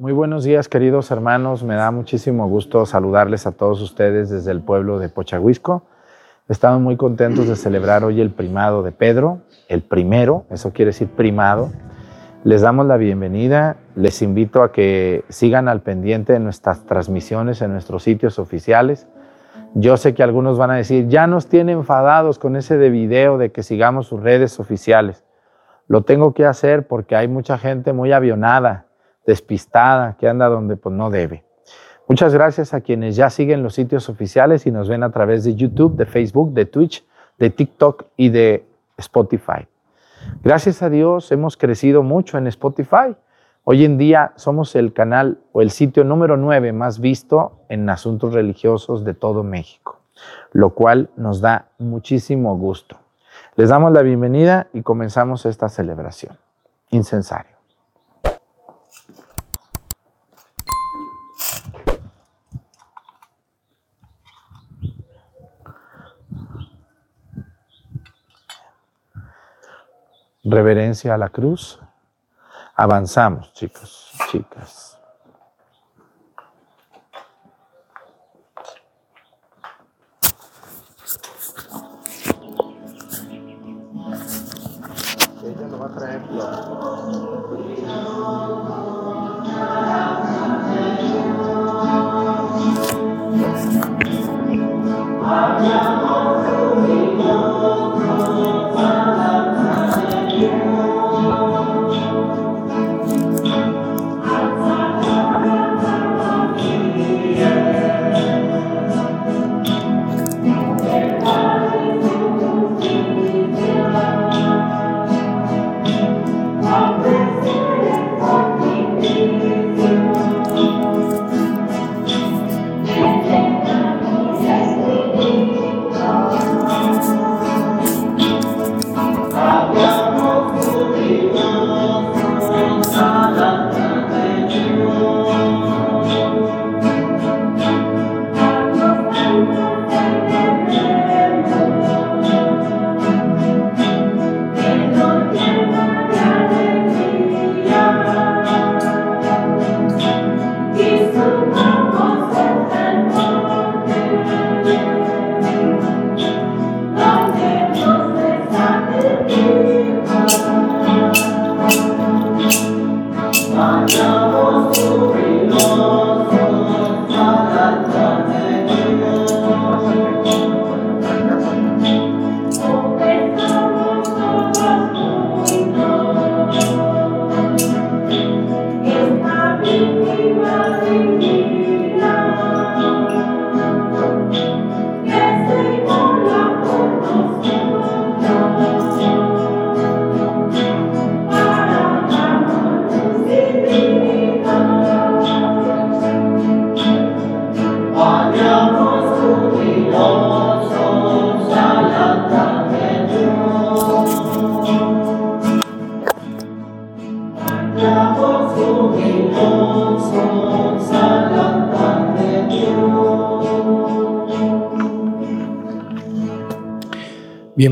Muy buenos días, queridos hermanos. Me da muchísimo gusto saludarles a todos ustedes desde el pueblo de Pochahuisco. Estamos muy contentos de celebrar hoy el primado de Pedro, el primero, eso quiere decir primado. Les damos la bienvenida, les invito a que sigan al pendiente de nuestras transmisiones en nuestros sitios oficiales. Yo sé que algunos van a decir, ya nos tienen enfadados con ese de video de que sigamos sus redes oficiales. Lo tengo que hacer porque hay mucha gente muy avionada, despistada, que anda donde pues no debe. Muchas gracias a quienes ya siguen los sitios oficiales y nos ven a través de YouTube, de Facebook, de Twitch, de TikTok y de Spotify. Gracias a Dios hemos crecido mucho en Spotify. Hoy en día somos el canal o el sitio número 9 más visto en asuntos religiosos de todo México, lo cual nos da muchísimo gusto. Les damos la bienvenida y comenzamos esta celebración. Incensario. Reverencia a la cruz. Avanzamos, chicos, chicas. Ella va a traer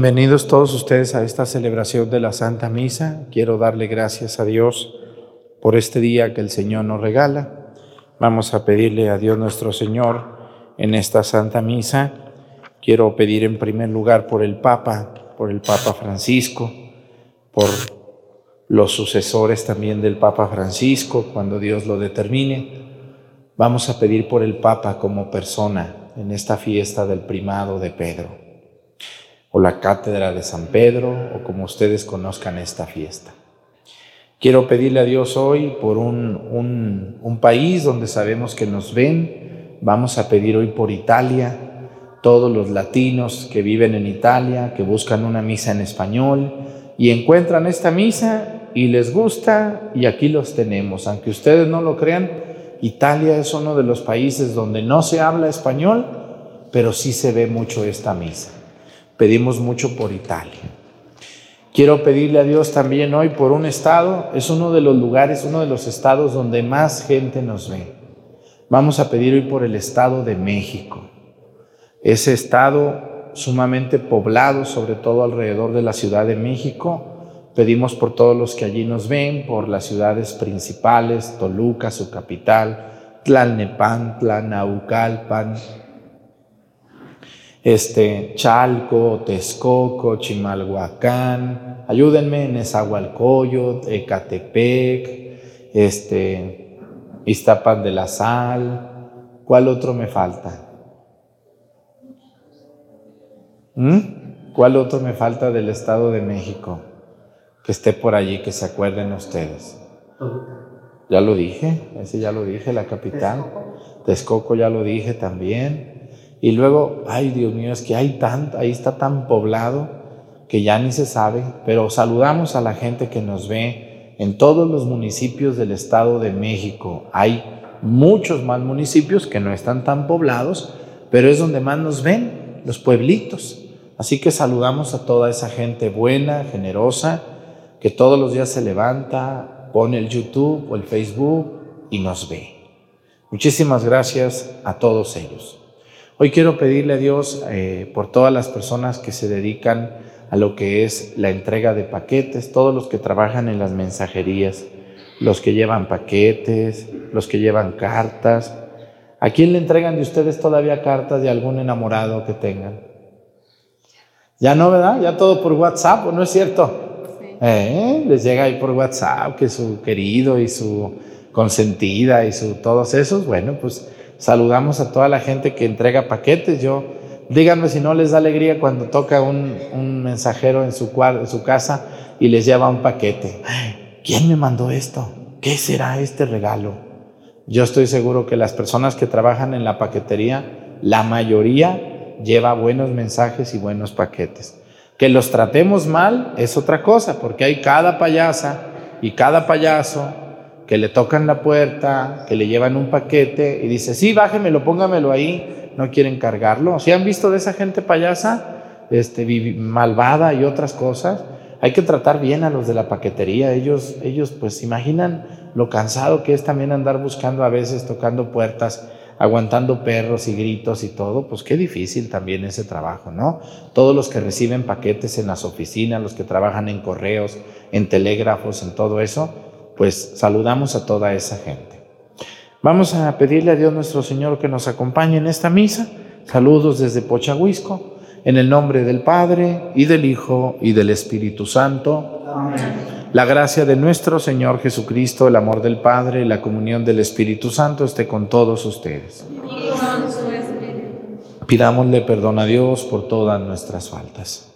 Bienvenidos todos ustedes a esta celebración de la Santa Misa. Quiero darle gracias a Dios por este día que el Señor nos regala. Vamos a pedirle a Dios nuestro Señor en esta Santa Misa. Quiero pedir en primer lugar por el Papa, por el Papa Francisco, por los sucesores también del Papa Francisco, cuando Dios lo determine. Vamos a pedir por el Papa como persona en esta fiesta del primado de Pedro o la Cátedra de San Pedro, o como ustedes conozcan esta fiesta. Quiero pedirle a Dios hoy por un, un, país donde sabemos que nos ven. Vamos a pedir hoy por Italia, todos los latinos que viven en Italia, que buscan una misa en español y encuentran esta misa y les gusta y aquí los tenemos. Aunque ustedes no lo crean, Italia es uno de los países donde no se habla español, pero sí se ve mucho esta misa. Pedimos mucho por Italia. Quiero pedirle a Dios también hoy por un estado, es uno de los lugares, uno de los estados donde más gente nos ve. Vamos a pedir hoy por el estado de México. Ese estado sumamente poblado, sobre todo alrededor de la Ciudad de México, Pedimos por todos los que allí nos ven, por las ciudades principales, Toluca, su capital, Tlalnepantla, Naucalpan, este, Chalco, Texcoco, Chimalhuacán, ayúdenme, en Nezahualcóyotl, Ecatepec, este, Iztapan de la Sal, ¿cuál otro me falta? ¿Mm? ¿Cuál otro me falta del Estado de México? Que esté por allí, que se acuerden ustedes. Ya lo dije, ese ya lo dije, la capital. Texcoco ya lo dije también. Y luego, ay Dios mío, es que hay tanto, ahí está tan poblado que ya ni se sabe, pero saludamos a la gente que nos ve en todos los municipios del Estado de México. Hay muchos más municipios que no están tan poblados, pero es donde más nos ven, los pueblitos. Así que saludamos a toda esa gente buena, generosa, que todos los días se levanta, pone el YouTube o el Facebook y nos ve. Muchísimas gracias a todos ellos. Hoy quiero pedirle a Dios eh, por todas las personas que se dedican a lo que es la entrega de paquetes, todos los que trabajan en las mensajerías, los que llevan paquetes, los que llevan cartas. ¿A quién le entregan de ustedes todavía cartas de algún enamorado que tengan? Ya no, ¿verdad? Ya todo por WhatsApp, ¿o no es cierto? Eh, les llega ahí por WhatsApp que su querido y su consentida y su todos esos, bueno, pues saludamos a toda la gente que entrega paquetes. Yo, díganme si no les da alegría cuando toca un, mensajero en su, en su casa y les lleva un paquete. ¿Quién me mandó esto? ¿Qué será este regalo? Yo estoy seguro que las personas que trabajan en la paquetería, la mayoría lleva buenos mensajes y buenos paquetes. Que los tratemos mal es otra cosa, porque hay cada payasa y cada payaso que le tocan la puerta, que le llevan un paquete y dice, sí, bájemelo, póngamelo ahí, no quieren cargarlo. ¿Si han visto de esa gente payasa, este, malvada y otras cosas? Hay que tratar bien a los de la paquetería. Ellos, ellos pues imaginan lo cansado que es también andar buscando a veces, tocando puertas, aguantando perros y gritos y todo, pues qué difícil también ese trabajo, ¿no? Todos los que reciben paquetes en las oficinas, los que trabajan en correos, en telégrafos, en todo eso, pues saludamos a toda esa gente. Vamos a pedirle a Dios nuestro Señor que nos acompañe en esta misa. Saludos desde Pochahuisco, en el nombre del Padre y del Hijo y del Espíritu Santo. La gracia de nuestro Señor Jesucristo, el amor del Padre y la comunión del Espíritu Santo esté con todos ustedes. Pidámosle perdón a Dios por todas nuestras faltas.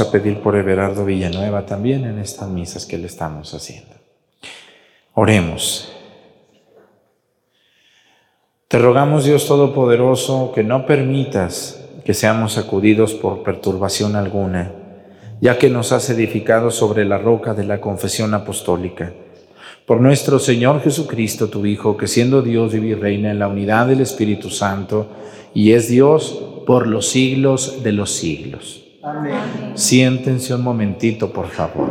A pedir por Everardo Villanueva también en estas misas que le estamos haciendo. Oremos. Te rogamos, Dios Todopoderoso, que no permitas que seamos sacudidos por perturbación alguna, ya que nos has edificado sobre la roca de la confesión apostólica. Por nuestro Señor Jesucristo, tu Hijo, que siendo Dios vive y reina en la unidad del Espíritu Santo, y es Dios por los siglos de los siglos. Amén. Siéntense un momentito, por favor.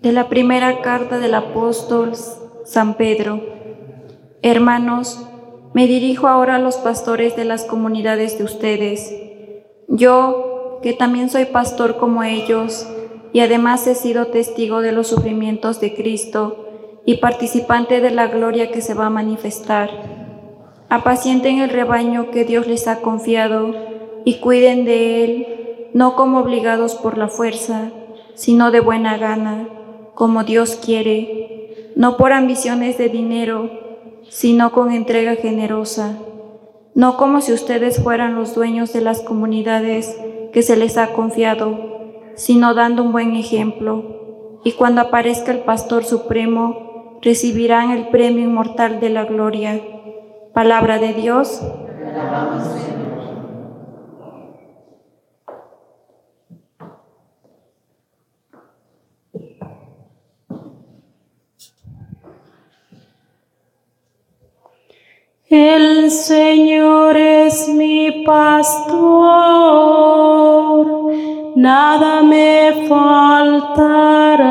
De la primera carta del apóstol San Pedro. Hermanos, me dirijo ahora a los pastores de las comunidades de ustedes. Yo, que también soy pastor como ellos, y además he sido testigo de los sufrimientos de Cristo y participante de la gloria que se va a manifestar. Apacienten el rebaño que Dios les ha confiado y cuiden de él, no como obligados por la fuerza, sino de buena gana como Dios quiere, no por ambiciones de dinero, sino con entrega generosa, no como si ustedes fueran los dueños de las comunidades que se les ha confiado, sino dando un buen ejemplo. Y cuando aparezca el Pastor Supremo, recibirán el premio inmortal de la gloria. Palabra de Dios. El Señor es mi pastor, nada me faltará.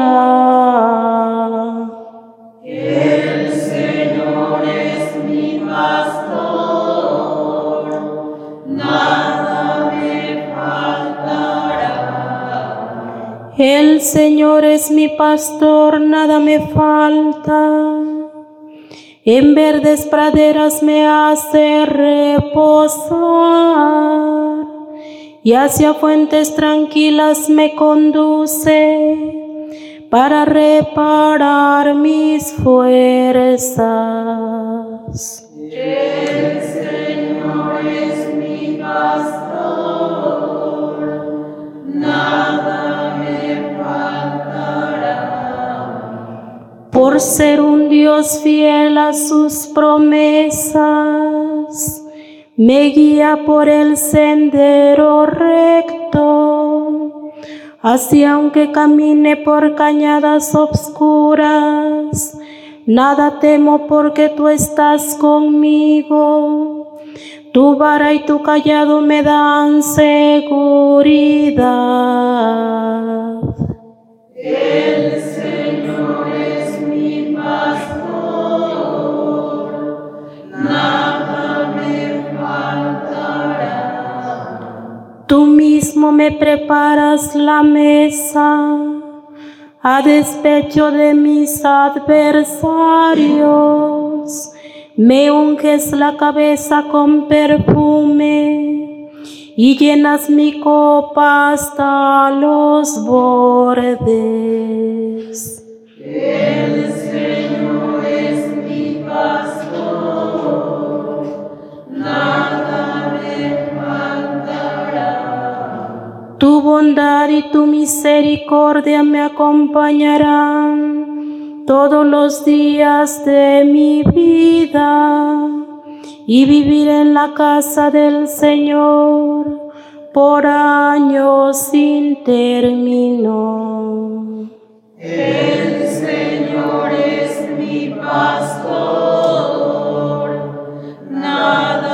El Señor es mi pastor, nada me faltará. El Señor es mi pastor, nada me falta. En verdes praderas me hace reposar y hacia fuentes tranquilas me conduce para reparar mis fuerzas. El Señor es mi pastor, nada Por ser un Dios fiel a sus promesas, me guía por el sendero recto. Así aunque camine por cañadas obscuras, nada temo porque tú estás conmigo. Tu vara y tu callado me dan seguridad. Tú mismo me preparas la mesa a despecho de mis adversarios. Me unges la cabeza con perfume y llenas mi copa hasta los bordes. Tu bondad y tu misericordia me acompañarán todos los días de mi vida y viviré en la casa del Señor por años sin término. El Señor es mi pastor, nada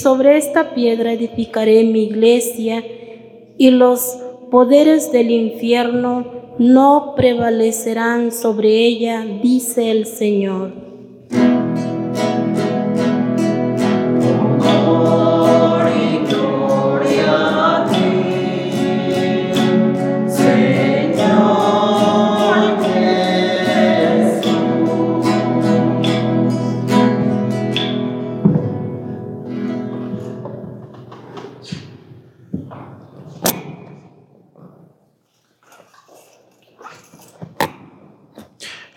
sobre esta piedra edificaré mi iglesia, y los poderes del infierno no prevalecerán sobre ella, dice el Señor.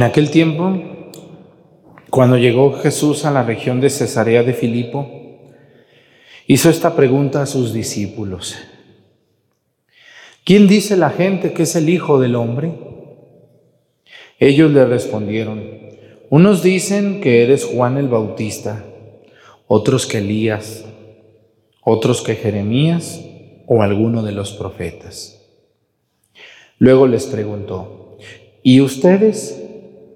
En aquel tiempo, cuando llegó Jesús a la región de Cesarea de Filipo, hizo esta pregunta a sus discípulos. ¿Quién dice la gente que es el Hijo del Hombre? Ellos le respondieron, unos dicen que eres Juan el Bautista, otros que Elías, otros que Jeremías o alguno de los profetas. Luego les preguntó, ¿y ustedes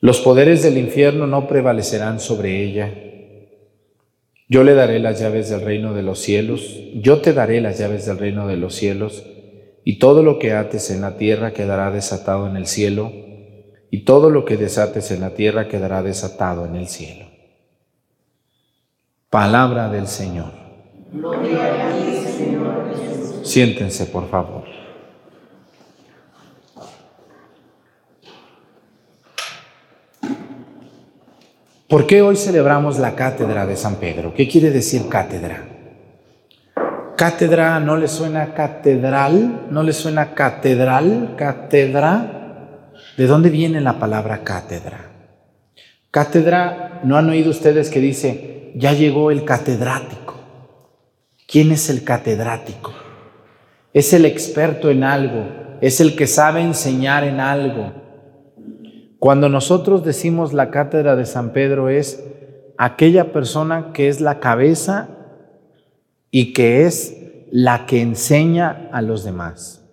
Los poderes del infierno no prevalecerán sobre ella. Yo le daré las llaves del reino de los cielos, yo te daré las llaves del reino de los cielos, y todo lo que ates en la tierra quedará desatado en el cielo, y todo lo que desates en la tierra quedará desatado en el cielo. Palabra del Señor. Siéntense, por favor. ¿Por qué hoy celebramos la cátedra de San Pedro? ¿Qué quiere decir cátedra? Cátedra no le suena catedral, no le suena catedral, cátedra. ¿De dónde viene la palabra cátedra? Cátedra, ¿no han oído ustedes que dice, ya llegó el catedrático? ¿Quién es el catedrático? Es el experto en algo, es el que sabe enseñar en algo. Cuando nosotros decimos la cátedra de San Pedro es aquella persona que es la cabeza y que es la que enseña a los demás.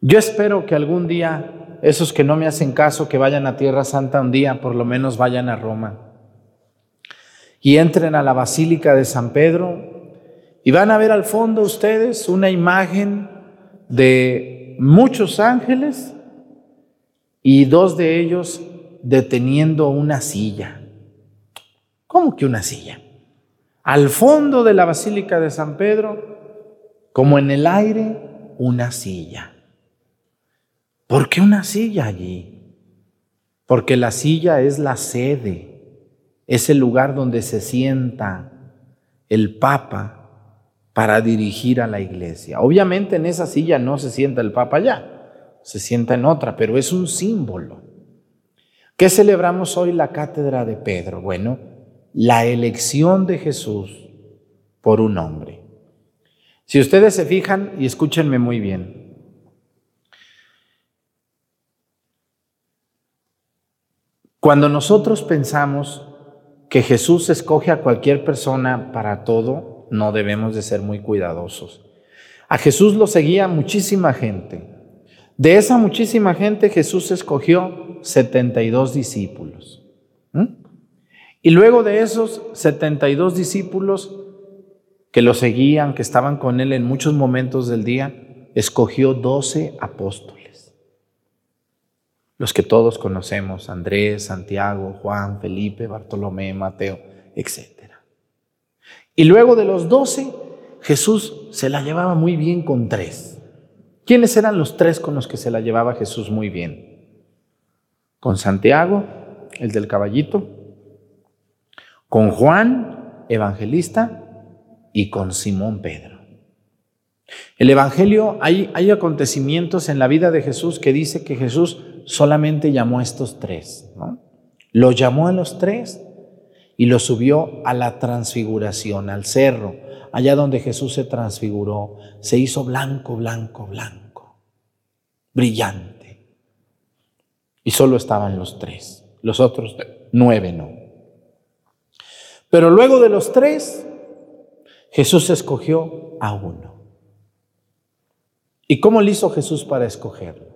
Yo espero que algún día esos que no me hacen caso, que vayan a Tierra Santa un día, por lo menos vayan a Roma y entren a la Basílica de San Pedro y van a ver al fondo ustedes una imagen de muchos ángeles y dos de ellos deteniendo una silla. ¿Cómo que una silla? Al fondo de la Basílica de San Pedro, como en el aire, una silla. ¿Por qué una silla allí? Porque la silla es la sede, es el lugar donde se sienta el Papa para dirigir a la iglesia. Obviamente en esa silla no se sienta el Papa ya, se sienta en otra, pero es un símbolo. ¿Qué celebramos hoy la cátedra de Pedro? Bueno, la elección de Jesús por un hombre. Si ustedes se fijan, y escúchenme muy bien, cuando nosotros pensamos que Jesús escoge a cualquier persona para todo, no debemos de ser muy cuidadosos. A Jesús lo seguía muchísima gente. De esa muchísima gente Jesús escogió 72 discípulos. Y luego de esos 72 discípulos que lo seguían, que estaban con él en muchos momentos del día, escogió 12 apóstoles. los que todos conocemos, Andrés, Santiago, Juan, Felipe, Bartolomé, Mateo, etc. Y luego de los doce, Jesús se la llevaba muy bien con tres. ¿Quiénes eran los tres con los que se la llevaba Jesús muy bien? Con Santiago, el del caballito, con Juan, evangelista, y con Simón Pedro. El Evangelio, hay, hay acontecimientos en la vida de Jesús que dice que Jesús solamente llamó a estos tres. ¿no? Lo llamó a los tres y lo subió a la transfiguración, al cerro, allá donde Jesús se transfiguró, se hizo blanco, blanco, blanco, brillante. Y solo estaban los tres, los otros nueve no. Pero luego de los tres, Jesús escogió a uno. ¿Y cómo le hizo Jesús para escogerlo?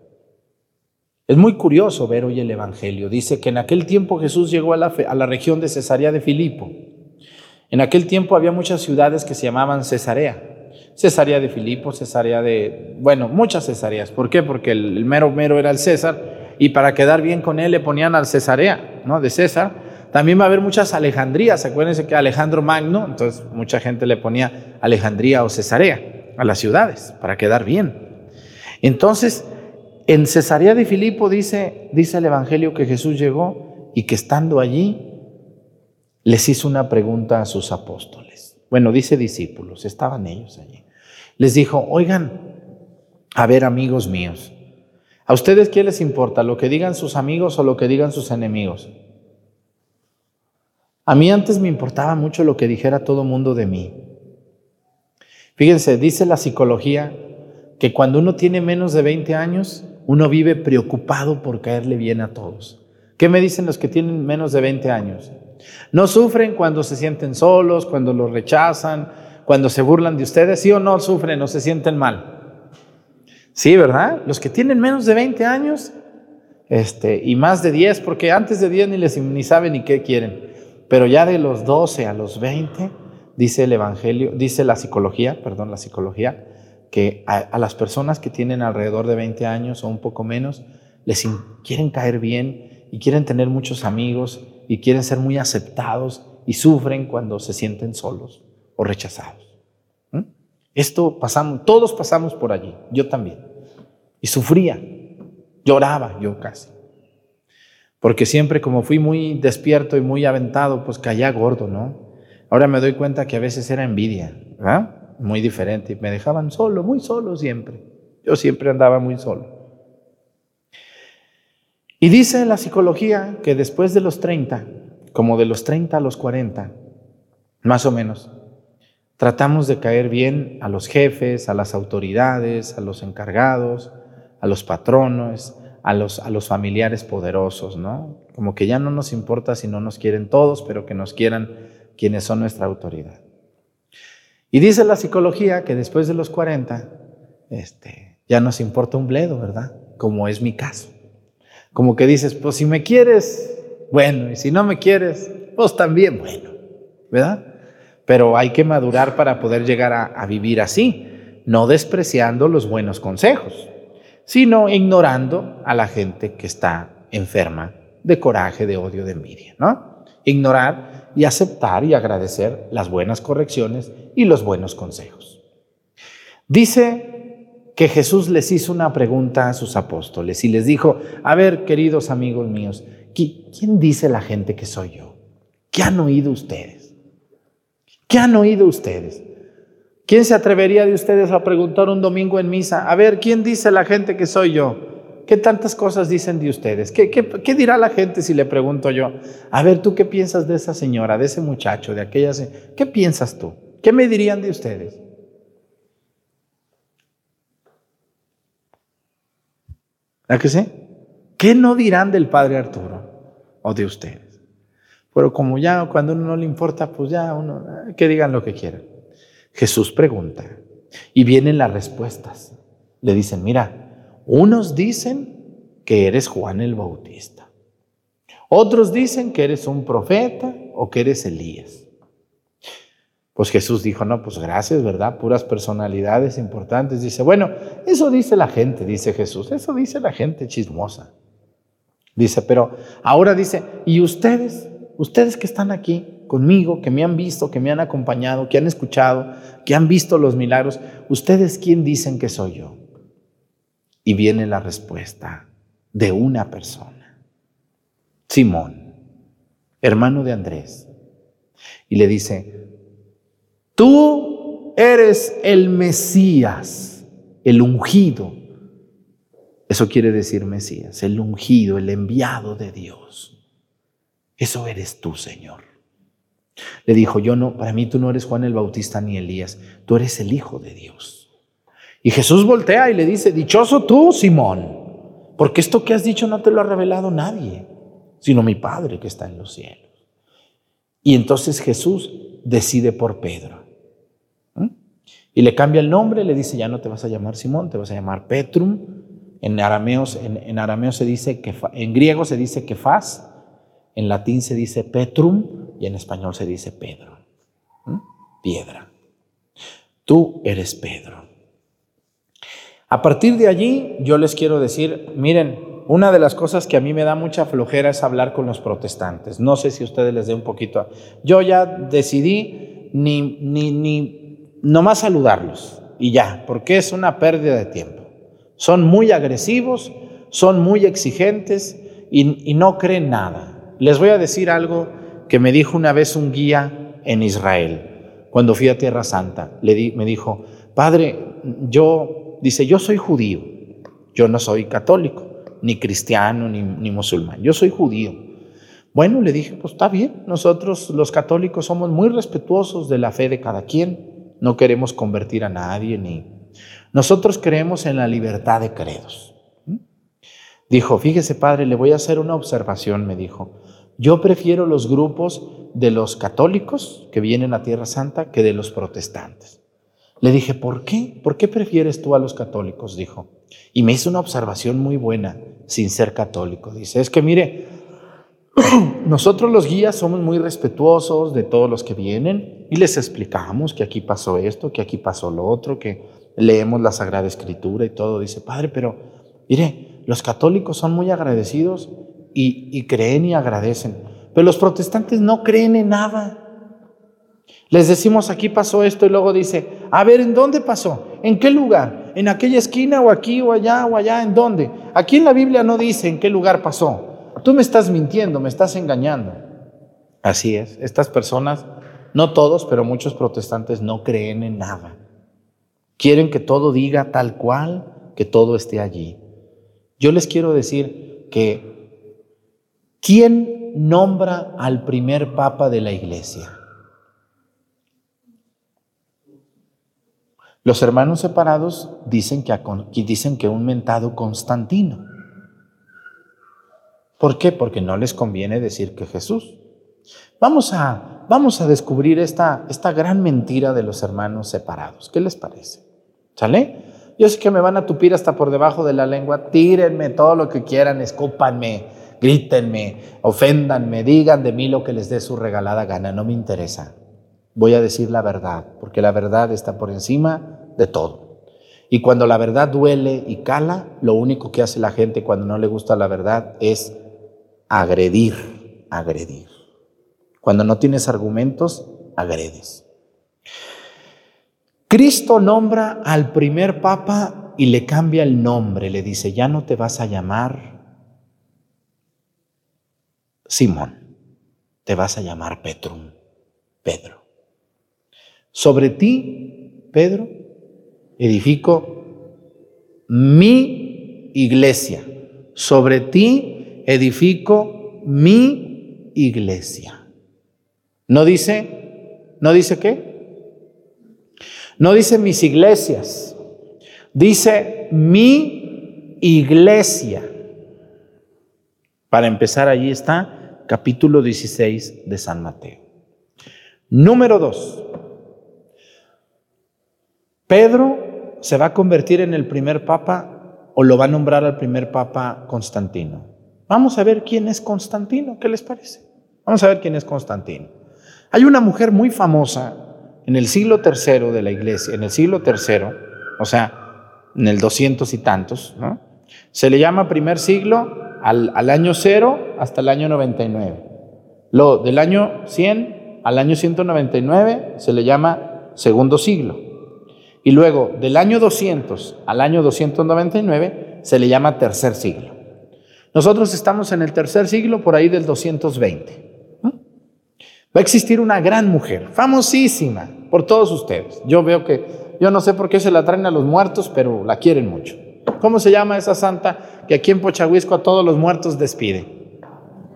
Es muy curioso ver hoy el Evangelio. Dice que en aquel tiempo Jesús llegó a la, a la región de Cesarea de Filipo. En aquel tiempo había muchas ciudades que se llamaban Cesarea. Cesarea de Filipo, Cesarea de... Bueno, muchas Cesareas. ¿Por qué? Porque el, mero mero era el César y para quedar bien con él le ponían al Cesarea, ¿no? De César. También va a haber muchas Alejandrías. Acuérdense que Alejandro Magno, entonces mucha gente le ponía Alejandría o Cesarea a las ciudades para quedar bien. Entonces, en Cesarea de Filipo dice, dice el Evangelio que Jesús llegó y que estando allí les hizo una pregunta a sus apóstoles. Bueno, dice discípulos, estaban ellos allí. Les dijo, oigan, a ver amigos míos, ¿a ustedes qué les importa? ¿Lo que digan sus amigos o lo que digan sus enemigos? A mí antes me importaba mucho lo que dijera todo mundo de mí. Fíjense, dice la psicología que cuando uno tiene menos de 20 años, uno vive preocupado por caerle bien a todos. ¿Qué me dicen los que tienen menos de 20 años? No sufren cuando se sienten solos, cuando los rechazan, cuando se burlan de ustedes, sí o no sufren o se sienten mal. Sí, ¿verdad? Los que tienen menos de 20 años este, y más de 10, porque antes de 10 ni, les, ni saben ni qué quieren, pero ya de los 12 a los 20, dice el Evangelio, dice la psicología, perdón, la psicología, que a, las personas que tienen alrededor de 20 años o un poco menos, les quieren caer bien y quieren tener muchos amigos y quieren ser muy aceptados y sufren cuando se sienten solos o rechazados. ¿Mm? Esto pasamos, todos pasamos por allí, yo también. Y sufría, lloraba yo casi. Porque siempre como fui muy despierto y muy aventado, pues caía gordo, ¿no? Ahora me doy cuenta que a veces era envidia, ¿verdad? Muy diferente. Me dejaban solo, muy solo siempre. Yo siempre andaba muy solo. Y dice la psicología que después de los 30, como de los 30 a los 40, más o menos, tratamos de caer bien a los jefes, a las autoridades, a los encargados, a los patronos, a los, a los familiares poderosos, ¿no? Como que ya no nos importa si no nos quieren todos, pero que nos quieran quienes son nuestra autoridad. Y dice la psicología que después de los 40, este, ya nos importa un bledo, ¿verdad? Como es mi caso. Como que dices, pues si me quieres, bueno, y si no me quieres, pues también bueno, ¿verdad? Pero hay que madurar para poder llegar a, vivir así, no despreciando los buenos consejos, sino ignorando a la gente que está enferma de coraje, de odio, de envidia, ¿no? Ignorar y aceptar y agradecer las buenas correcciones y los buenos consejos. Dice que Jesús les hizo una pregunta a sus apóstoles y les dijo, a ver, queridos amigos míos, ¿quién dice la gente que soy yo? ¿Qué han oído ustedes? ¿Qué han oído ustedes? ¿Quién se atrevería de ustedes a preguntar un domingo en misa? A ver, ¿quién dice la gente que soy yo? ¿Qué tantas cosas dicen de ustedes? ¿Qué, dirá la gente si le pregunto yo? A ver, ¿tú qué piensas de esa señora, de ese muchacho, de aquella? ¿Qué piensas tú? ¿Qué me dirían de ustedes? ¿A que? ¿Qué no dirán del padre Arturo o de ustedes? Pero como ya cuando uno no le importa, pues ya uno, que digan lo que quieran. Jesús pregunta y vienen las respuestas. Le dicen, mira, unos dicen que eres Juan el Bautista. Otros dicen que eres un profeta o que eres Elías. Pues Jesús dijo, no, pues gracias, ¿verdad? Puras personalidades importantes. Dice, bueno, eso dice la gente, dice Jesús, eso dice la gente chismosa. Dice, pero ahora dice, ¿y ustedes? Ustedes que están aquí conmigo, que me han visto, que me han acompañado, que han escuchado, que han visto los milagros, ¿ustedes quién dicen que soy yo? Y viene la respuesta de una persona, Simón, hermano de Andrés. Y le dice, tú eres el Mesías, el ungido. Eso quiere decir Mesías, el ungido, el enviado de Dios. Eso eres tú, Señor. Le dijo, yo no, para mí tú no eres Juan el Bautista ni Elías, tú eres el Hijo de Dios. Y Jesús voltea y le dice, dichoso tú, Simón, porque esto que has dicho no te lo ha revelado nadie, sino mi Padre que está en los cielos. Y entonces Jesús decide por Pedro. Y le cambia el nombre, le dice, ya no te vas a llamar Simón, te vas a llamar Petrum. En arameo, en, arameo se dice que, en griego se dice que faz, en latín se dice Petrum y en español se dice Pedro. Piedra. Tú eres Pedro. A partir de allí, yo les quiero decir, miren, una de las cosas que a mí me da mucha flojera es hablar con los protestantes. No sé si ustedes les dé un poquito. Yo ya decidí ni, ni, ni, nomás saludarlos y ya, porque es una pérdida de tiempo. Son muy agresivos, son muy exigentes y, no creen nada. Les voy a decir algo que me dijo una vez un guía en Israel, cuando fui a Tierra Santa. Le me dijo, Padre, yo dice, yo soy judío, yo no soy católico, ni cristiano, ni, ni musulmán, yo soy judío. Bueno, le dije, pues está bien, nosotros los católicos somos muy respetuosos de la fe de cada quien, no queremos convertir a nadie, ni... Nosotros creemos en la libertad de credos. ¿Mm? Dijo, fíjese padre, le voy a hacer una observación, me dijo. Yo prefiero los grupos de los católicos que vienen a Tierra Santa que de los protestantes. Le dije, ¿por qué? ¿Por qué prefieres tú a los católicos? Dijo. Y me hizo una observación muy buena, sin ser católico. Dice, es que mire, nosotros los guías somos muy respetuosos de todos los que vienen y les explicamos que aquí pasó esto, que aquí pasó lo otro, que leemos la Sagrada Escritura y todo. Dice, Padre, pero mire, los católicos son muy agradecidos y, creen y agradecen, pero los protestantes no creen en nada. Les decimos, aquí pasó esto y luego dice, a ver, ¿en dónde pasó? ¿En qué lugar? ¿En aquella esquina o aquí o allá o allá? ¿En dónde? Aquí en la Biblia no dice en qué lugar pasó. Tú me estás mintiendo, me estás engañando. Así es, estas personas, no todos, pero muchos protestantes no creen en nada. Quieren que todo diga tal cual, que todo esté allí. Yo les quiero decir que, ¿quién nombra al primer papa de la iglesia? Los hermanos separados dicen que, un mentado Constantino. ¿Por qué? Porque no les conviene decir que Jesús. Vamos a, vamos a descubrir esta, esta gran mentira de los hermanos separados. ¿Qué les parece? ¿Sale? Yo sé que me van a tupir hasta por debajo de la lengua. Tírenme todo lo que quieran, escúpanme, grítenme, oféndanme, digan de mí lo que les dé su regalada gana. No me interesa. Voy a decir la verdad, porque la verdad está por encima de todo. Y cuando la verdad duele y cala, lo único que hace la gente cuando no le gusta la verdad es agredir, agredir. Cuando no tienes argumentos, agredes. Cristo nombra al primer papa y le cambia el nombre, le dice, ya no te vas a llamar Simón, te vas a llamar Petrum, Pedro. Sobre ti, Pedro, edifico mi iglesia. Sobre ti edifico mi iglesia. ¿No dice? ¿No dice qué? No dice mis iglesias. Dice mi iglesia. Para empezar, allí está capítulo 16 de San Mateo. Número 2. Pedro se va a convertir en el primer papa o lo va a nombrar al primer papa Constantino. Vamos a ver quién es Constantino, ¿qué les parece? Vamos a ver quién es Constantino. Hay una mujer muy famosa en el siglo tercero de la iglesia, en el siglo tercero, o sea, en el doscientos y tantos, ¿no? Se le llama primer siglo al, al año 0 hasta el año 99. Lo del año 100 al año 199 se le llama segundo siglo. Y luego del año 200 al año 299 se le llama tercer siglo. Nosotros estamos en el tercer siglo por ahí del 220. Va a existir una gran mujer, famosísima por todos ustedes. Yo veo que, yo no sé por qué se la traen a los muertos, pero la quieren mucho. ¿Cómo se llama esa santa que aquí en Pochahuisco a todos los muertos despide?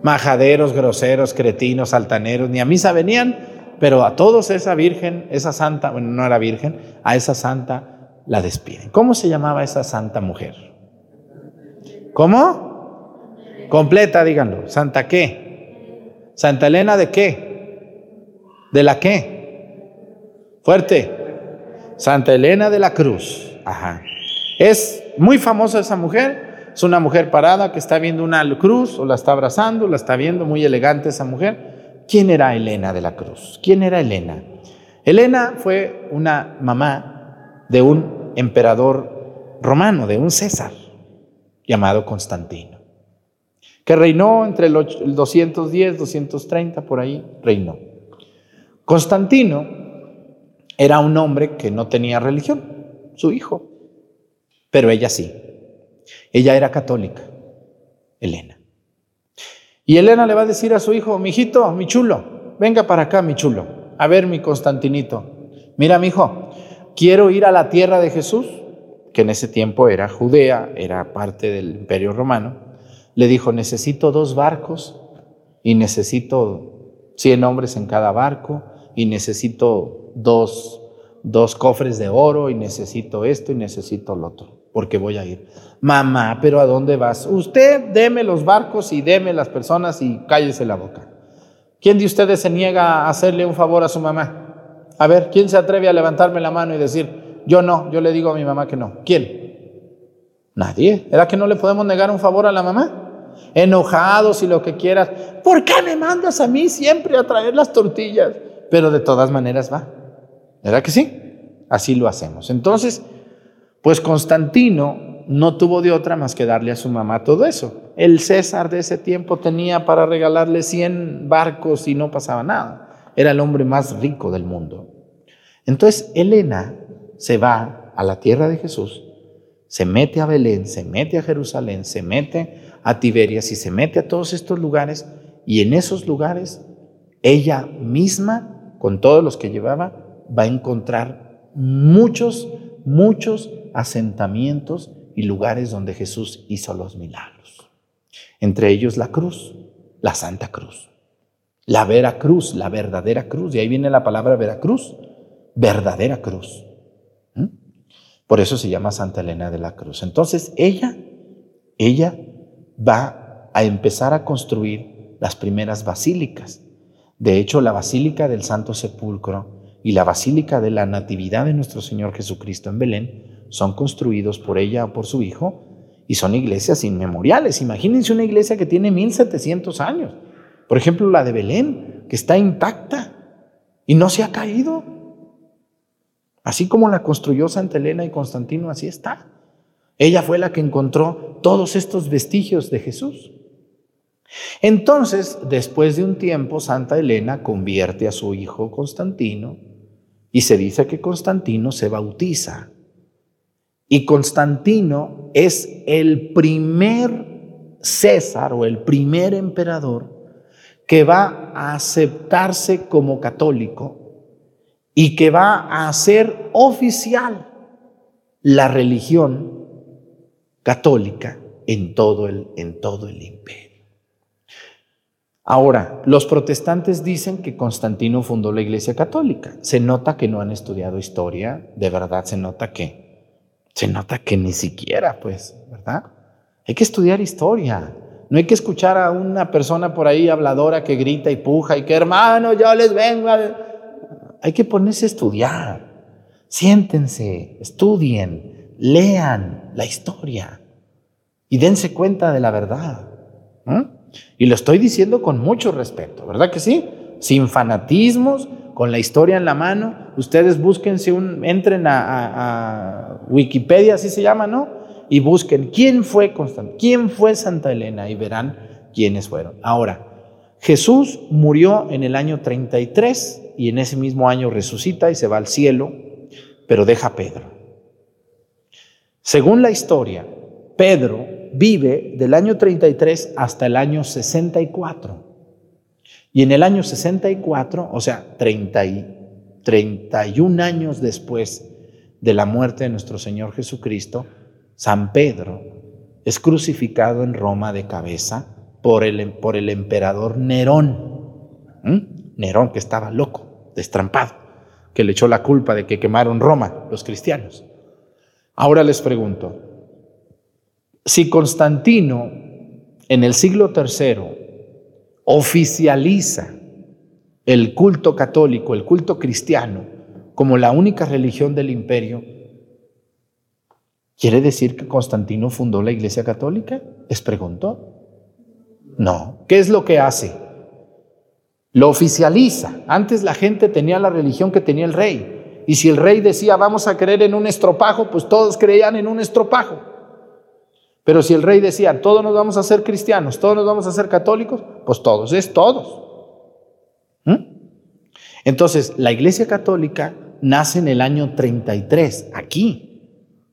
Majaderos, groseros, cretinos, altaneros, ni a misa venían, pero a todos esa virgen, esa santa, bueno, no era virgen, a esa santa la despiden. ¿Cómo se llamaba esa santa mujer? ¿Cómo? Completa, díganlo. ¿Santa qué? ¿Santa Elena de qué? ¿De la qué? Fuerte. Santa Elena de la Cruz. Ajá. Es muy famosa esa mujer. Es una mujer parada que está viendo una cruz o la está abrazando, la está viendo, muy elegante esa mujer. ¿Quién era Elena de la Cruz? ¿Quién era Elena? Elena fue una mamá de un emperador romano, de un César, llamado Constantino, que reinó entre el 210, 230, por ahí reinó. Constantino era un hombre que no tenía religión, su hijo, pero ella sí. Ella era católica, Elena. Y Elena le va a decir a su hijo, mi hijito, mi chulo, venga para acá, mi chulo, a ver mi Constantinito. Mira, mi hijo, quiero ir a la tierra de Jesús, que en ese tiempo era Judea, era parte del imperio romano. Le dijo, necesito dos barcos y necesito 100 hombres en cada barco y necesito dos, dos cofres de oro y necesito esto y necesito lo otro, porque voy a ir. Mamá, pero ¿a dónde vas? Usted deme los barcos y deme las personas y cállese la boca. ¿Quién de ustedes se niega a hacerle un favor a su mamá? A ver, ¿quién se atreve a levantarme la mano y decir, yo no, yo le digo a mi mamá que no? ¿Quién? Nadie. ¿Era que no le podemos negar un favor a la mamá? Enojados y lo que quieras. ¿Por qué me mandas a mí siempre a traer las tortillas? Pero de todas maneras va. ¿Verdad que sí? Así lo hacemos. Entonces, pues Constantino no tuvo de otra más que darle a su mamá todo eso. El César de ese tiempo tenía para regalarle 100 barcos y no pasaba nada. Era el hombre más rico del mundo. Entonces Elena se va a la tierra de Jesús, se mete a Belén, se mete a Jerusalén, se mete a Tiberias y se mete a todos estos lugares y en esos lugares ella misma, con todos los que llevaba, va a encontrar muchos, muchos asentamientos y lugares donde Jesús hizo los milagros. Entre ellos la cruz, la Santa Cruz, la Vera Cruz, la verdadera cruz. Y ahí viene la palabra Veracruz, verdadera cruz. ¿Mm? Por eso se llama Santa Elena de la Cruz. Entonces ella, ella va a empezar a construir las primeras basílicas. De hecho, la Basílica del Santo Sepulcro y la Basílica de la Natividad de nuestro Señor Jesucristo en Belén son construidos por ella o por su hijo y son iglesias inmemoriales. Imagínense una iglesia que tiene 1700 años. Por ejemplo, la de Belén, que está intacta y no se ha caído. Así como la construyó Santa Elena y Constantino, así está. Ella fue la que encontró todos estos vestigios de Jesús. Entonces, después de un tiempo, Santa Elena convierte a su hijo Constantino y se dice que Constantino se bautiza. Y Constantino es el primer César o el primer emperador que va a aceptarse como católico y que va a hacer oficial la religión católica en todo el, en todo el imperio. Ahora, los protestantes dicen que Constantino fundó la Iglesia Católica. Se nota que no han estudiado historia, de verdad se nota que, se nota que ni siquiera, pues, ¿verdad? Hay que estudiar historia. No hay que escuchar a una persona por ahí habladora que grita y puja y que hermano, yo les vengo. Hay que ponerse a estudiar. Siéntense, estudien, lean la historia y dense cuenta de la verdad. Y lo estoy diciendo con mucho respeto, ¿verdad que sí? Sin fanatismos, con la historia en la mano. Ustedes búsquense un, entren a, Wikipedia, así se llama, ¿no? y busquen quién fue Constantino, quién fue Santa Elena y verán quiénes fueron. Ahora, Jesús murió en el año 33 y en ese mismo año resucita y se va al cielo, pero deja a Pedro. Según la historia, Pedro vive del año 33 hasta el año 64. Y en el año 64, o sea, 30 y, 31 años después de la muerte de nuestro Señor Jesucristo, San Pedro es crucificado en Roma de cabeza por el, por el emperador Nerón. ¿Mm? Nerón que estaba loco, destrampado, que le echó la culpa de que quemaron Roma los cristianos. Ahora les pregunto, si Constantino en el siglo III oficializa el culto católico, el culto cristiano, como la única religión del imperio, ¿quiere decir que Constantino fundó la Iglesia Católica? Les preguntó. No. ¿Qué es lo que hace? Lo oficializa. Antes la gente tenía la religión que tenía el rey. Y si el rey decía, vamos a creer en un estropajo, pues todos creían en un estropajo. Pero si el rey decía, todos nos vamos a ser cristianos, todos nos vamos a ser católicos, pues todos, es todos. ¿Mm? Entonces, la Iglesia Católica nace en el año 33, aquí,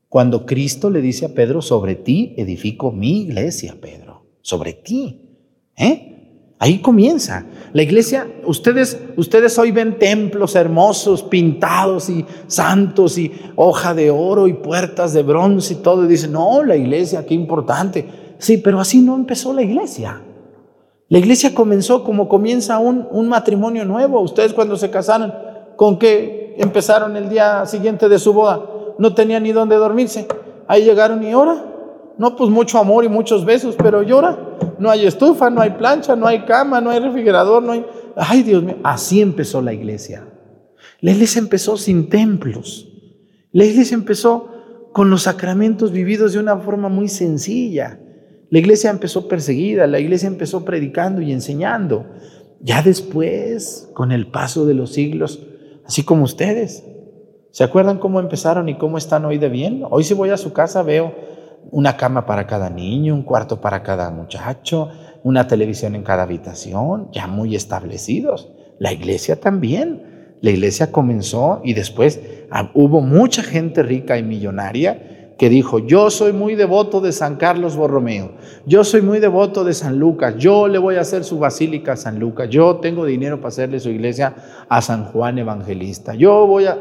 cuando Cristo le dice a Pedro, sobre ti edifico mi iglesia, Pedro, sobre ti. ¿Eh? Ahí comienza. La iglesia, ustedes, ustedes hoy ven templos hermosos, pintados y santos y hoja de oro y puertas de bronce y todo. Y dicen, no, la iglesia, qué importante. Sí, pero así no empezó la iglesia. La iglesia comenzó como comienza un, un matrimonio nuevo. Ustedes cuando se casaron, ¿con qué empezaron el día siguiente de su boda? No tenían ni dónde dormirse. Ahí llegaron y ahora. No, pues mucho amor y muchos besos, pero llora no hay estufa, no hay plancha, no hay cama, no hay refrigerador, no hay... Ay, Dios mío, así empezó la iglesia. La iglesia empezó sin templos. La iglesia empezó con los sacramentos vividos de una forma muy sencilla. La iglesia empezó perseguida, la iglesia empezó predicando y enseñando. Ya después, con el paso de los siglos, así como ustedes, ¿se acuerdan cómo empezaron y cómo están hoy de bien? Hoy si voy a su casa veo una cama para cada niño, un cuarto para cada muchacho, una televisión en cada habitación, ya muy establecidos. La iglesia también. La iglesia comenzó y después ah, hubo mucha gente rica y millonaria que dijo, yo soy muy devoto de San Carlos Borromeo, yo soy muy devoto de San Lucas, yo le voy a hacer su basílica a San Lucas, yo tengo dinero para hacerle su iglesia a San Juan Evangelista, yo voy a...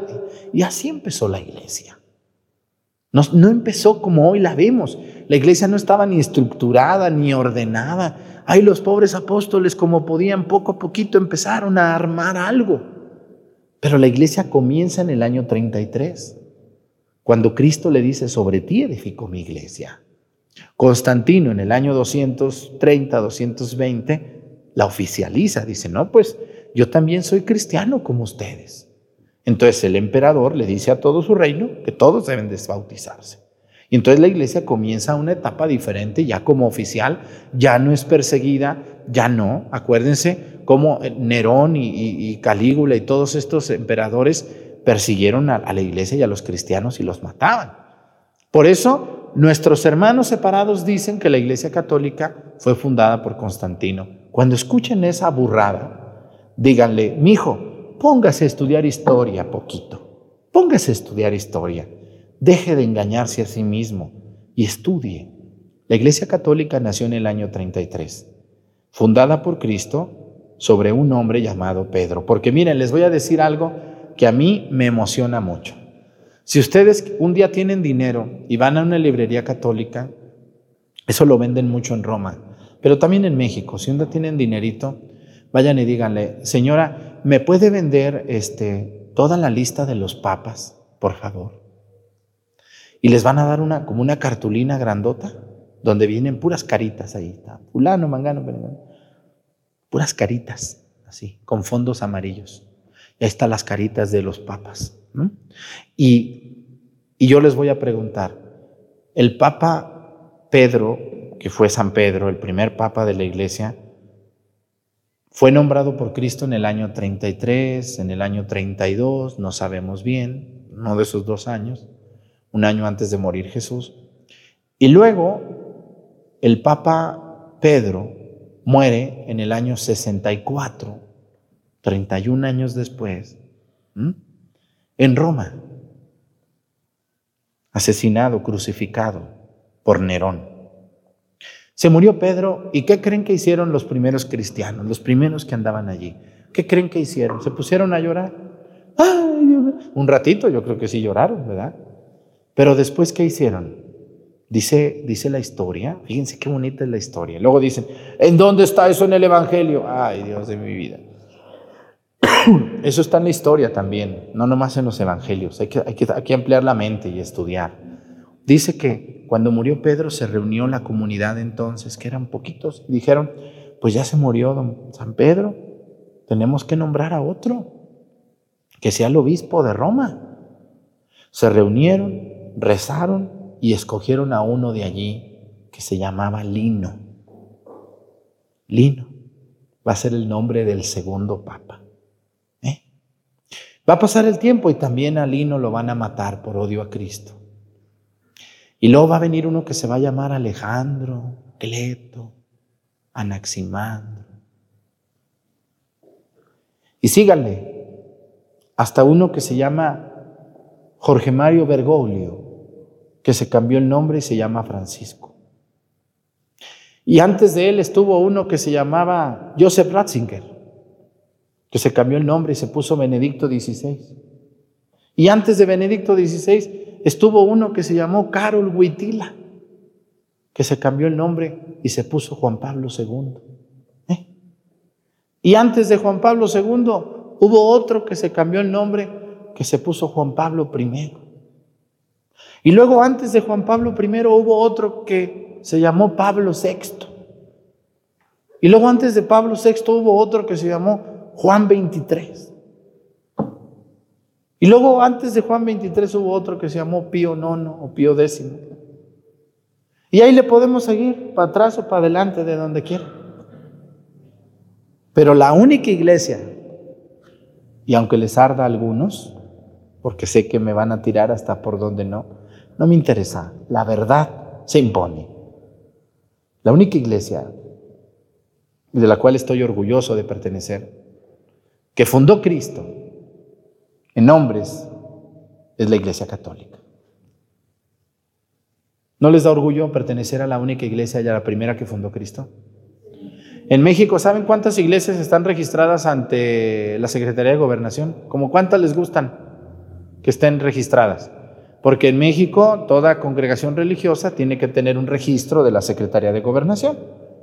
Y así empezó la iglesia. No, empezó como hoy la vemos. La iglesia no estaba ni estructurada ni ordenada. Ay, los pobres apóstoles como podían poco a poquito empezaron a armar algo. Pero la iglesia comienza en el año 33, cuando Cristo le dice, sobre ti edifico mi iglesia. Constantino en el año 230, 220, la oficializa, dice, no, pues yo también soy cristiano como ustedes. Entonces el emperador le dice a todo su reino que todos deben desbautizarse. Y entonces la iglesia comienza una etapa diferente, ya como oficial, ya no es perseguida, ya no. Acuérdense cómo Nerón y, Calígula y todos estos emperadores persiguieron a, la iglesia y a los cristianos y los mataban. Por eso nuestros hermanos separados dicen que la iglesia católica fue fundada por Constantino. Cuando escuchen esa burrada, díganle, mi hijo, póngase a estudiar historia poquito, póngase a estudiar historia, deje de engañarse a sí mismo y estudie. La Iglesia Católica nació en el año 33, fundada por Cristo sobre un hombre llamado Pedro. Porque miren, les voy a decir algo que a mí me emociona mucho. Si ustedes un día tienen dinero y van a una librería católica, eso lo venden mucho en Roma, pero también en México, si un día tienen dinerito, vayan y díganle, señora, ¿me puede vender este, toda la lista de los papas, por favor? Y les van a dar una, como una cartulina grandota, donde vienen puras caritas ahí. Está, fulano, mangano, Puras caritas, así, con fondos amarillos. Ahí están las caritas de los papas. Y, y yo les voy a preguntar, el Papa Pedro, que fue San Pedro, el primer Papa de la Iglesia, fue nombrado por Cristo en el año 33, en el año 32, no sabemos bien, uno de esos dos años, un año antes de morir Jesús. Y luego el Papa Pedro muere en el año 64, 31 años después, en Roma, asesinado, crucificado por Nerón. Se murió Pedro y ¿qué creen que hicieron los primeros cristianos, los primeros que andaban allí? ¿Qué creen que hicieron? ¿Se pusieron a llorar? ¡Ay! Un ratito, yo creo que sí lloraron, ¿verdad? Pero después, ¿qué hicieron? Dice, dice la historia, fíjense qué bonita es la historia. Luego dicen, ¿en dónde está eso en el Evangelio? Ay, Dios de mi vida. Eso está en la historia también, no nomás en los Evangelios. Hay que, hay que, hay que ampliar la mente y estudiar. Dice que cuando murió Pedro se reunió la comunidad entonces, que eran poquitos, y dijeron, pues ya se murió don San Pedro, tenemos que nombrar a otro, que sea el obispo de Roma. Se reunieron, rezaron y escogieron a uno de allí que se llamaba Lino. Lino va a ser el nombre del segundo papa. ¿eh? Va a pasar el tiempo y también a Lino lo van a matar por odio a Cristo. Y luego va a venir uno que se va a llamar Alejandro, Cleto, Anaximandro. Y síganle, hasta uno que se llama Jorge Mario Bergoglio, que se cambió el nombre y se llama Francisco. Y antes de él estuvo uno que se llamaba Joseph Ratzinger, que se cambió el nombre y se puso Benedicto XVI. Y antes de Benedicto XVI estuvo uno que se llamó Carol Witila, que se cambió el nombre y se puso Juan Pablo II. ¿Eh? Y antes de Juan Pablo II hubo otro que se cambió el nombre, que se puso Juan Pablo I. Y luego antes de Juan Pablo I hubo otro que se llamó Pablo VI. Y luego antes de Pablo VI hubo otro que se llamó Juan XXIII. Y luego antes de Juan 23 hubo otro que se llamó Pío IX o Pío X. Y ahí le podemos seguir para atrás o para adelante de donde quiera. Pero la única iglesia, y aunque les arda a algunos, porque sé que me van a tirar hasta por donde no, no me interesa. La verdad se impone. La única iglesia de la cual estoy orgulloso de pertenecer, que fundó Cristo, en nombres es la Iglesia Católica. ¿No les da orgullo pertenecer a la única iglesia y a la primera que fundó Cristo? En México, ¿saben cuántas iglesias están registradas ante la Secretaría de Gobernación? ¿Cómo cuántas les gustan que estén registradas? Porque en México toda congregación religiosa tiene que tener un registro de la Secretaría de Gobernación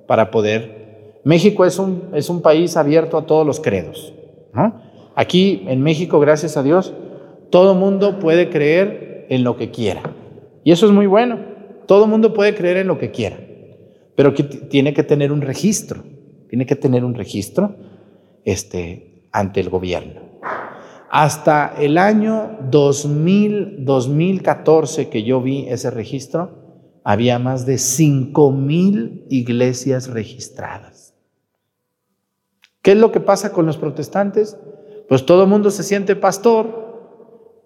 para poder... México es un, es un país abierto a todos los credos. ¿no? Aquí en México, gracias a Dios, todo mundo puede creer en lo que quiera. Y eso es muy bueno. Todo mundo puede creer en lo que quiera. Pero tiene que tener un registro. Tiene que tener un registro este, ante el gobierno. Hasta el año 2000, 2014 que yo vi ese registro, había más de 5 mil iglesias registradas. ¿Qué es lo que pasa con los protestantes? Pues todo el mundo se siente pastor,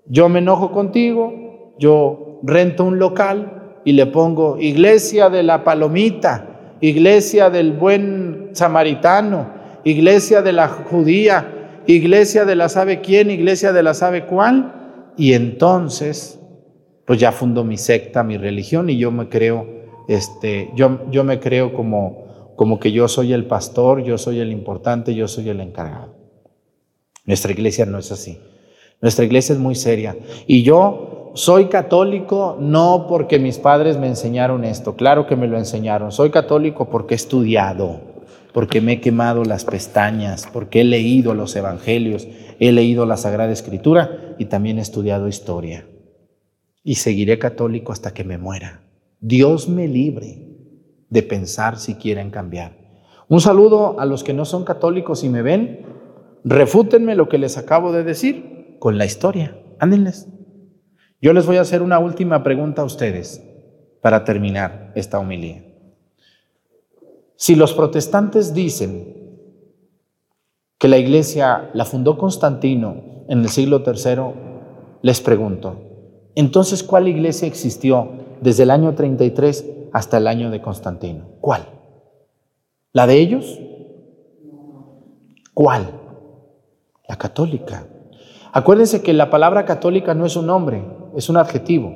yo me enojo contigo, yo rento un local y le pongo iglesia de la palomita, iglesia del buen samaritano, iglesia de la judía, iglesia de la sabe quién, iglesia de la sabe cuál, y entonces pues ya fundo mi secta, mi religión y yo me creo este yo yo me creo como como que yo soy el pastor, yo soy el importante, yo soy el encargado. Nuestra iglesia no es así. Nuestra iglesia es muy seria. Y yo soy católico no porque mis padres me enseñaron esto, claro que me lo enseñaron. Soy católico porque he estudiado, porque me he quemado las pestañas, porque he leído los evangelios, he leído la Sagrada Escritura y también he estudiado historia. Y seguiré católico hasta que me muera. Dios me libre de pensar si quieren cambiar. Un saludo a los que no son católicos y me ven. Refútenme lo que les acabo de decir con la historia. Ándenles. Yo les voy a hacer una última pregunta a ustedes para terminar esta homilía. Si los protestantes dicen que la iglesia la fundó Constantino en el siglo III, les pregunto, entonces ¿cuál iglesia existió desde el año 33 hasta el año de Constantino. ¿Cuál? ¿La de ellos? ¿Cuál? La católica. Acuérdense que la palabra católica no es un nombre, es un adjetivo.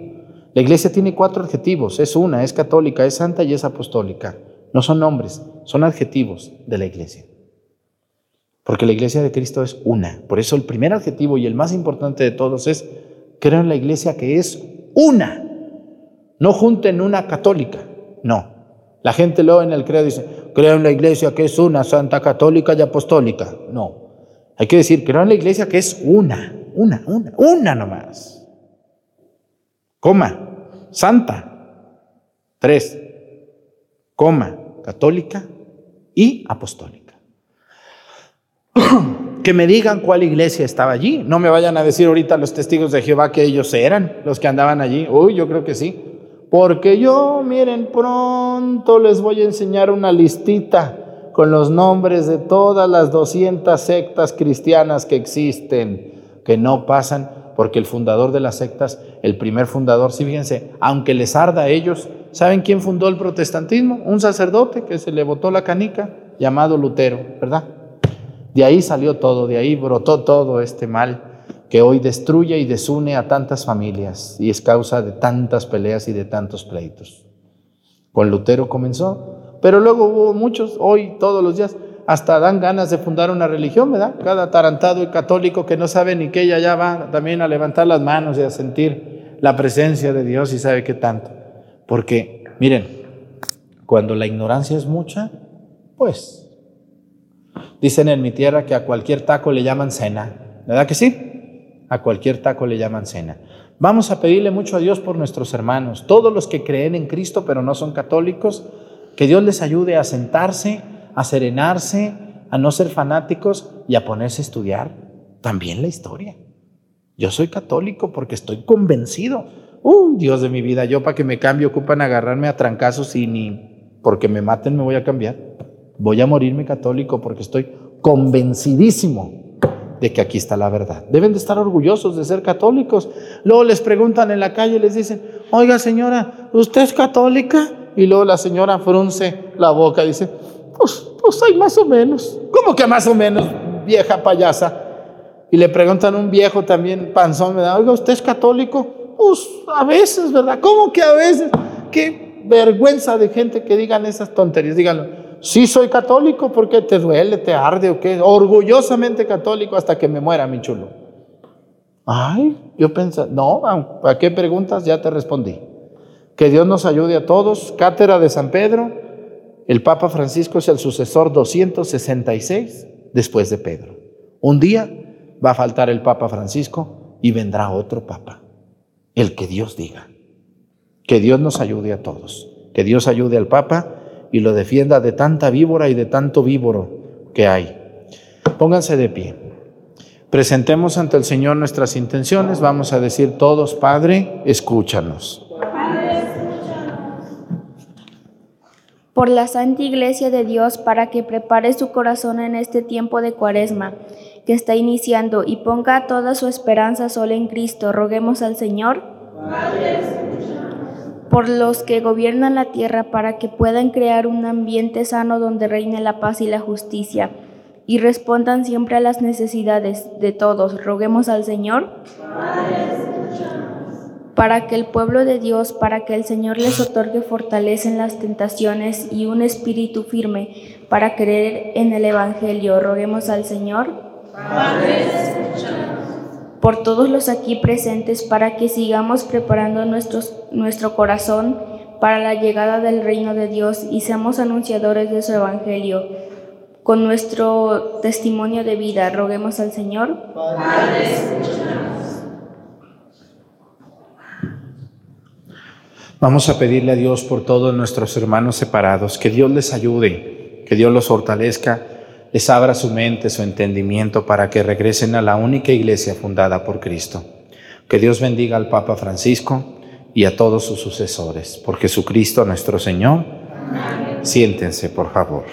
La iglesia tiene cuatro adjetivos, es una, es católica, es santa y es apostólica. No son nombres, son adjetivos de la iglesia. Porque la iglesia de Cristo es una. Por eso el primer adjetivo y el más importante de todos es, creo en la iglesia que es una. No junten una católica, no. La gente luego en el credo dice, creo en la iglesia que es una, santa, católica y apostólica. No. Hay que decir, creo en la iglesia que es una, una, una, una nomás. Coma, santa. Tres. Coma, católica y apostólica. que me digan cuál iglesia estaba allí. No me vayan a decir ahorita los testigos de Jehová que ellos eran los que andaban allí. Uy, yo creo que sí. Porque yo, miren, pronto les voy a enseñar una listita con los nombres de todas las 200 sectas cristianas que existen, que no pasan, porque el fundador de las sectas, el primer fundador, sí, fíjense, aunque les arda a ellos, ¿saben quién fundó el protestantismo? Un sacerdote que se le botó la canica, llamado Lutero, ¿verdad? De ahí salió todo, de ahí brotó todo este mal que hoy destruye y desune a tantas familias y es causa de tantas peleas y de tantos pleitos. Con Lutero comenzó, pero luego hubo muchos, hoy todos los días, hasta dan ganas de fundar una religión, ¿verdad? Cada atarantado y católico que no sabe ni qué, ya, ya va también a levantar las manos y a sentir la presencia de Dios y sabe qué tanto. Porque, miren, cuando la ignorancia es mucha, pues, dicen en mi tierra que a cualquier taco le llaman cena, ¿verdad que sí? A cualquier taco le llaman cena. Vamos a pedirle mucho a Dios por nuestros hermanos, todos los que creen en Cristo pero no son católicos, que Dios les ayude a sentarse, a serenarse, a no ser fanáticos y a ponerse a estudiar también la historia. Yo soy católico porque estoy convencido. Uy, Dios de mi vida, yo para que me cambie ocupan agarrarme a trancazos y ni porque me maten me voy a cambiar. Voy a morirme católico porque estoy convencidísimo de que aquí está la verdad. Deben de estar orgullosos de ser católicos. Luego les preguntan en la calle, les dicen, oiga señora, ¿usted es católica? Y luego la señora frunce la boca y dice, pues, pues hay más o menos. ¿Cómo que más o menos, vieja payasa? Y le preguntan a un viejo también, panzón, da oiga, ¿usted es católico? Pues a veces, ¿verdad? ¿Cómo que a veces? Qué vergüenza de gente que digan esas tonterías. Díganlo. Sí soy católico porque te duele, te arde o qué. Orgullosamente católico hasta que me muera, mi chulo. Ay, yo pensé, no, ¿a qué preguntas? Ya te respondí. Que Dios nos ayude a todos. Cátedra de San Pedro. El Papa Francisco es el sucesor 266 después de Pedro. Un día va a faltar el Papa Francisco y vendrá otro Papa. El que Dios diga. Que Dios nos ayude a todos. Que Dios ayude al Papa y lo defienda de tanta víbora y de tanto víboro que hay. Pónganse de pie. Presentemos ante el Señor nuestras intenciones. Vamos a decir todos, Padre, escúchanos. Por la Santa Iglesia de Dios, para que prepare su corazón en este tiempo de cuaresma que está iniciando y ponga toda su esperanza solo en Cristo, roguemos al Señor. Por los que gobiernan la tierra para que puedan crear un ambiente sano donde reine la paz y la justicia y respondan siempre a las necesidades de todos. Roguemos al Señor para que el pueblo de Dios, para que el Señor les otorgue fortaleza en las tentaciones y un espíritu firme para creer en el Evangelio. Roguemos al Señor. Padre, por todos los aquí presentes para que sigamos preparando nuestro corazón para la llegada del reino de Dios y seamos anunciadores de su Evangelio. Con nuestro testimonio de vida, roguemos al Señor. Vamos a pedirle a Dios por todos nuestros hermanos separados, que Dios les ayude, que Dios los fortalezca les abra su mente, su entendimiento para que regresen a la única iglesia fundada por Cristo. Que Dios bendiga al Papa Francisco y a todos sus sucesores. Por Jesucristo nuestro Señor. Siéntense, por favor.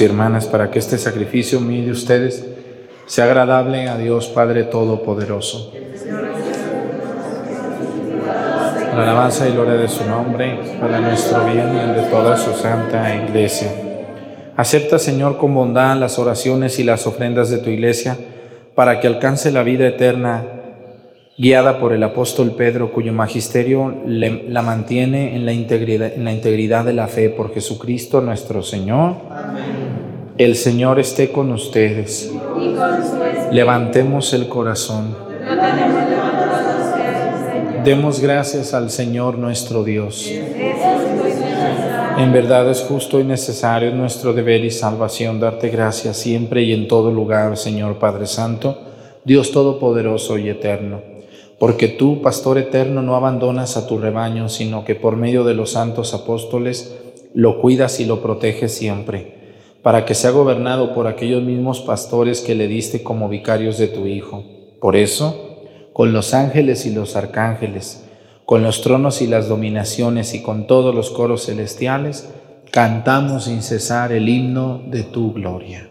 Y hermanas para que este sacrificio mío de ustedes sea agradable a Dios Padre Todopoderoso. La alabanza y gloria de su nombre, para nuestro bien y el de toda su santa iglesia. Acepta, Señor, con bondad las oraciones y las ofrendas de tu iglesia, para que alcance la vida eterna, guiada por el apóstol Pedro, cuyo magisterio la mantiene en la, integridad, en la integridad de la fe por Jesucristo nuestro Señor. El Señor esté con ustedes. Levantemos el corazón. Demos gracias al Señor nuestro Dios. En verdad es justo y necesario es nuestro deber y salvación darte gracias siempre y en todo lugar, Señor Padre Santo, Dios Todopoderoso y Eterno. Porque tú, Pastor Eterno, no abandonas a tu rebaño, sino que por medio de los santos apóstoles lo cuidas y lo proteges siempre, para que sea gobernado por aquellos mismos pastores que le diste como vicarios de tu Hijo. Por eso, con los ángeles y los arcángeles, con los tronos y las dominaciones y con todos los coros celestiales, cantamos sin cesar el himno de tu gloria.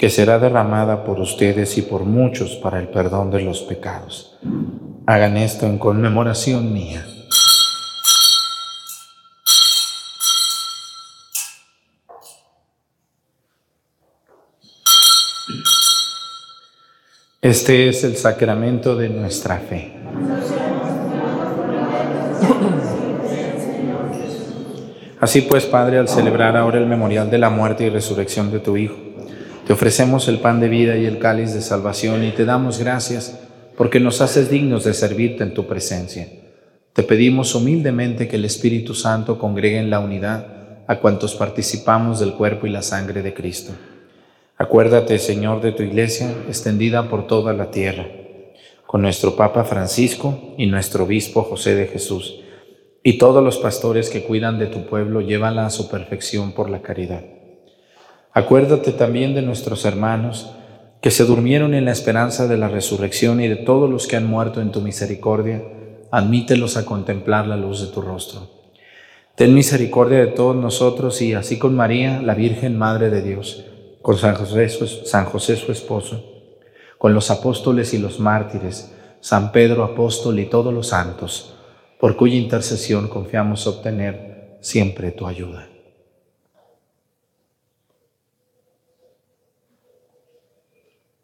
que será derramada por ustedes y por muchos para el perdón de los pecados. Hagan esto en conmemoración mía. Este es el sacramento de nuestra fe. Así pues, Padre, al celebrar ahora el memorial de la muerte y resurrección de tu Hijo, te ofrecemos el pan de vida y el cáliz de salvación y te damos gracias porque nos haces dignos de servirte en tu presencia. Te pedimos humildemente que el Espíritu Santo congregue en la unidad a cuantos participamos del cuerpo y la sangre de Cristo. Acuérdate, Señor, de tu iglesia extendida por toda la tierra, con nuestro Papa Francisco y nuestro Obispo José de Jesús, y todos los pastores que cuidan de tu pueblo, llévala a su perfección por la caridad. Acuérdate también de nuestros hermanos que se durmieron en la esperanza de la resurrección y de todos los que han muerto en tu misericordia, admítelos a contemplar la luz de tu rostro. Ten misericordia de todos nosotros y así con María, la Virgen Madre de Dios, con San José, San José su esposo, con los apóstoles y los mártires, San Pedro apóstol y todos los santos, por cuya intercesión confiamos obtener siempre tu ayuda.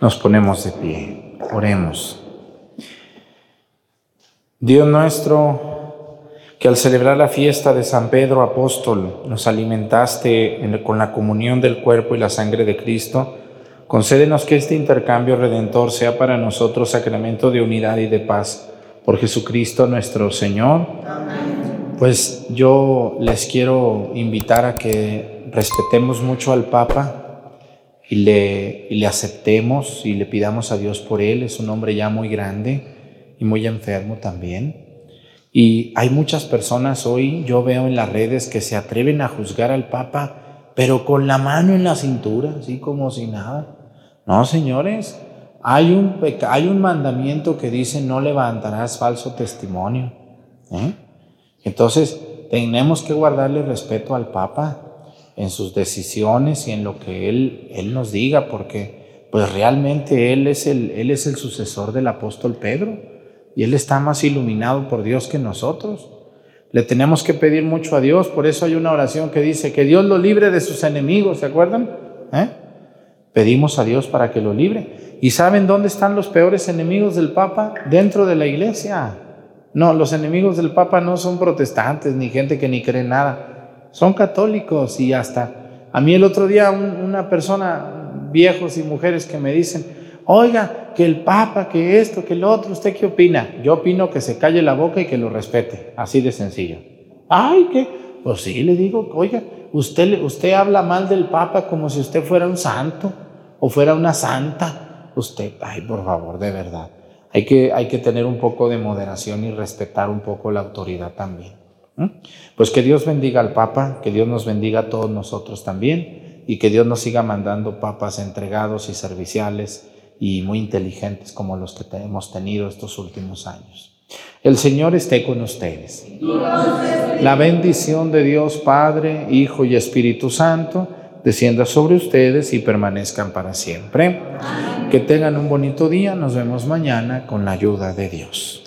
Nos ponemos de pie, oremos. Dios nuestro, que al celebrar la fiesta de San Pedro Apóstol nos alimentaste en- con la comunión del cuerpo y la sangre de Cristo, concédenos que este intercambio redentor sea para nosotros sacramento de unidad y de paz. Por Jesucristo nuestro Señor. Pues yo les quiero invitar a que respetemos mucho al Papa y le, y le aceptemos y le pidamos a Dios por él. Es un hombre ya muy grande y muy enfermo también. Y hay muchas personas hoy, yo veo en las redes, que se atreven a juzgar al Papa, pero con la mano en la cintura, así como si nada. No, señores, hay un, hay un mandamiento que dice no levantarás falso testimonio. ¿eh? Entonces, tenemos que guardarle respeto al Papa en sus decisiones y en lo que él, él nos diga, porque pues realmente él es, el, él es el sucesor del apóstol Pedro y él está más iluminado por Dios que nosotros. Le tenemos que pedir mucho a Dios, por eso hay una oración que dice que Dios lo libre de sus enemigos, ¿se acuerdan? ¿Eh? Pedimos a Dios para que lo libre. ¿Y saben dónde están los peores enemigos del Papa? Dentro de la iglesia. No, los enemigos del Papa no son protestantes ni gente que ni cree nada. Son católicos y hasta... A mí el otro día un- una persona, viejos y mujeres que me dicen, oiga, que el Papa, que esto, que lo otro, ¿usted qué opina? Yo opino que se calle la boca y que lo respete. Así de sencillo. Ay, ¿qué? Pues sí, le digo, oiga, usted, usted habla mal del Papa como si usted fuera un santo o fuera una santa. Usted, ay, por favor, de verdad. Hay que, hay que tener un poco de moderación y respetar un poco la autoridad también. ¿M? Pues que Dios bendiga al Papa, que Dios nos bendiga a todos nosotros también y que Dios nos siga mandando papas entregados y serviciales y muy inteligentes como los que hemos tenido estos últimos años. El Señor esté con ustedes. La bendición de Dios Padre, Hijo y Espíritu Santo descienda sobre ustedes y permanezcan para siempre. Que tengan un bonito día. Nos vemos mañana con la ayuda de Dios.